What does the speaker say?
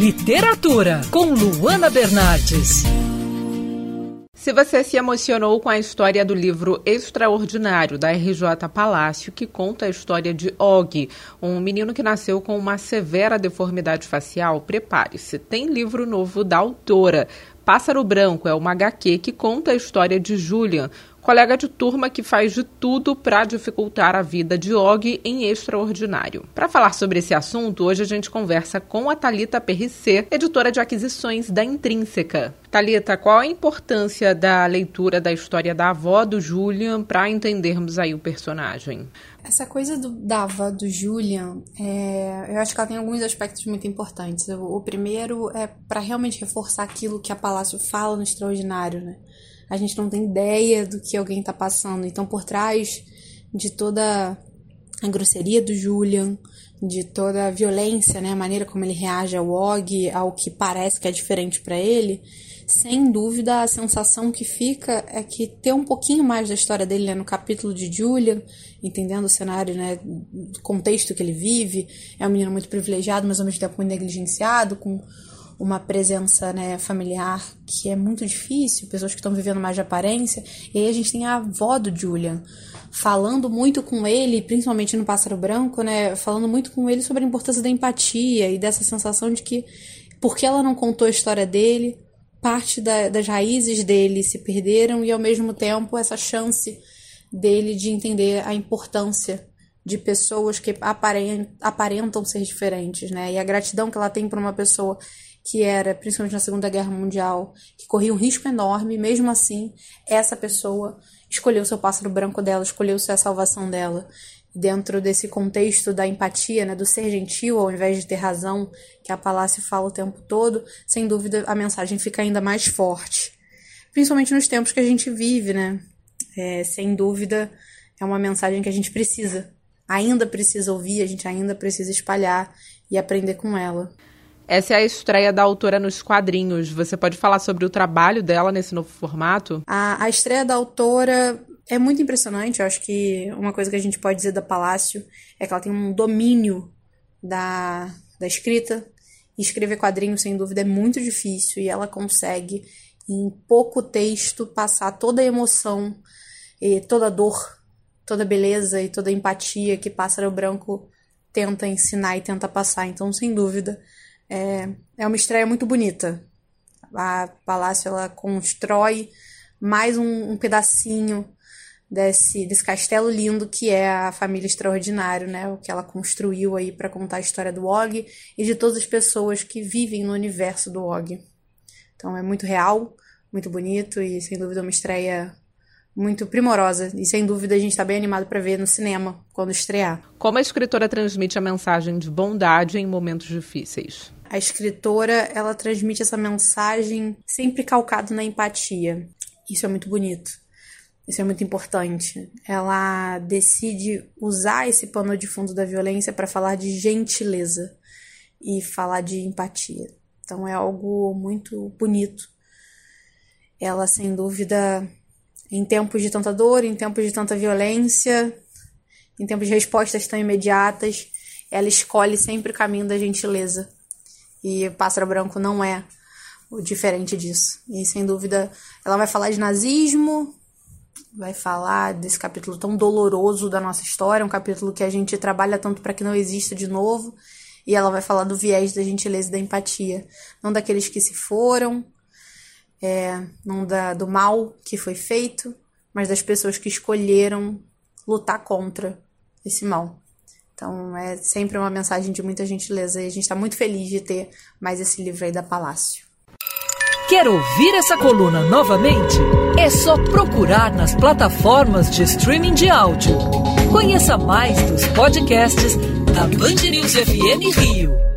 Literatura, com Luana Bernardes. Se você se emocionou com a história do livro Extraordinário da RJ Palácio, que conta a história de Og, um menino que nasceu com uma severa deformidade facial, prepare-se. Tem livro novo da autora. Pássaro Branco é uma HQ que conta a história de Julian, colega de turma que faz de tudo para dificultar a vida de Og em extraordinário. Para falar sobre esse assunto, hoje a gente conversa com a Talita Perricê, editora de aquisições da Intrínseca. Talita, qual a importância da leitura da história da avó do Julian para entendermos aí o personagem? Essa coisa do, da avó do Julian, é, eu acho que ela tem alguns aspectos muito importantes. O, o primeiro é para realmente reforçar aquilo que a Palácio fala no Extraordinário, né? a gente não tem ideia do que alguém está passando. Então, por trás de toda a grosseria do Julian, de toda a violência, né, a maneira como ele reage ao Og, ao que parece que é diferente para ele, sem dúvida a sensação que fica é que ter um pouquinho mais da história dele né, no capítulo de Julian, entendendo o cenário, né, contexto que ele vive, é um menino muito privilegiado, mas ao mesmo tempo muito negligenciado, com uma presença né, familiar que é muito difícil, pessoas que estão vivendo mais de aparência. E aí a gente tem a avó do Julian falando muito com ele, principalmente no Pássaro Branco, né, falando muito com ele sobre a importância da empatia e dessa sensação de que, porque ela não contou a história dele, parte da, das raízes dele se perderam e ao mesmo tempo essa chance dele de entender a importância de pessoas que aparentam ser diferentes, né? E a gratidão que ela tem por uma pessoa que era, principalmente na Segunda Guerra Mundial, que corria um risco enorme, mesmo assim, essa pessoa escolheu seu pássaro branco dela, escolheu ser a salvação dela. Dentro desse contexto da empatia, né, do ser gentil ao invés de ter razão, que a Palácio fala o tempo todo, sem dúvida a mensagem fica ainda mais forte. Principalmente nos tempos que a gente vive, né? É, sem dúvida é uma mensagem que a gente precisa, ainda precisa ouvir, a gente ainda precisa espalhar e aprender com ela. Essa é a estreia da autora nos quadrinhos. Você pode falar sobre o trabalho dela nesse novo formato? A, a estreia da autora é muito impressionante. Eu acho que uma coisa que a gente pode dizer da Palácio é que ela tem um domínio da, da escrita. Escrever quadrinhos, sem dúvida, é muito difícil e ela consegue, em pouco texto, passar toda a emoção, e toda a dor, toda a beleza e toda a empatia que Pássaro Branco tenta ensinar e tenta passar. Então, sem dúvida, é, é uma estreia muito bonita. A Palácio ela constrói mais um, um pedacinho desse, desse castelo lindo que é a família extraordinária, né? O que ela construiu aí para contar a história do Og e de todas as pessoas que vivem no universo do Og. Então é muito real, muito bonito e sem dúvida uma estreia muito primorosa e sem dúvida a gente está bem animado para ver no cinema quando estrear. Como a escritora transmite a mensagem de bondade em momentos difíceis? a escritora ela transmite essa mensagem sempre calcado na empatia. Isso é muito bonito. Isso é muito importante. Ela decide usar esse pano de fundo da violência para falar de gentileza e falar de empatia. Então é algo muito bonito. Ela, sem dúvida, em tempos de tanta dor, em tempos de tanta violência, em tempos de respostas tão imediatas, ela escolhe sempre o caminho da gentileza e Pássaro Branco não é o diferente disso. E sem dúvida, ela vai falar de nazismo, vai falar desse capítulo tão doloroso da nossa história, um capítulo que a gente trabalha tanto para que não exista de novo. E ela vai falar do viés da gentileza e da empatia, não daqueles que se foram, é, não da, do mal que foi feito, mas das pessoas que escolheram lutar contra esse mal. Então é sempre uma mensagem de muita gentileza e a gente está muito feliz de ter mais esse livro aí da Palácio. Quer ouvir essa coluna novamente? É só procurar nas plataformas de streaming de áudio. Conheça mais dos podcasts da Band News FM Rio.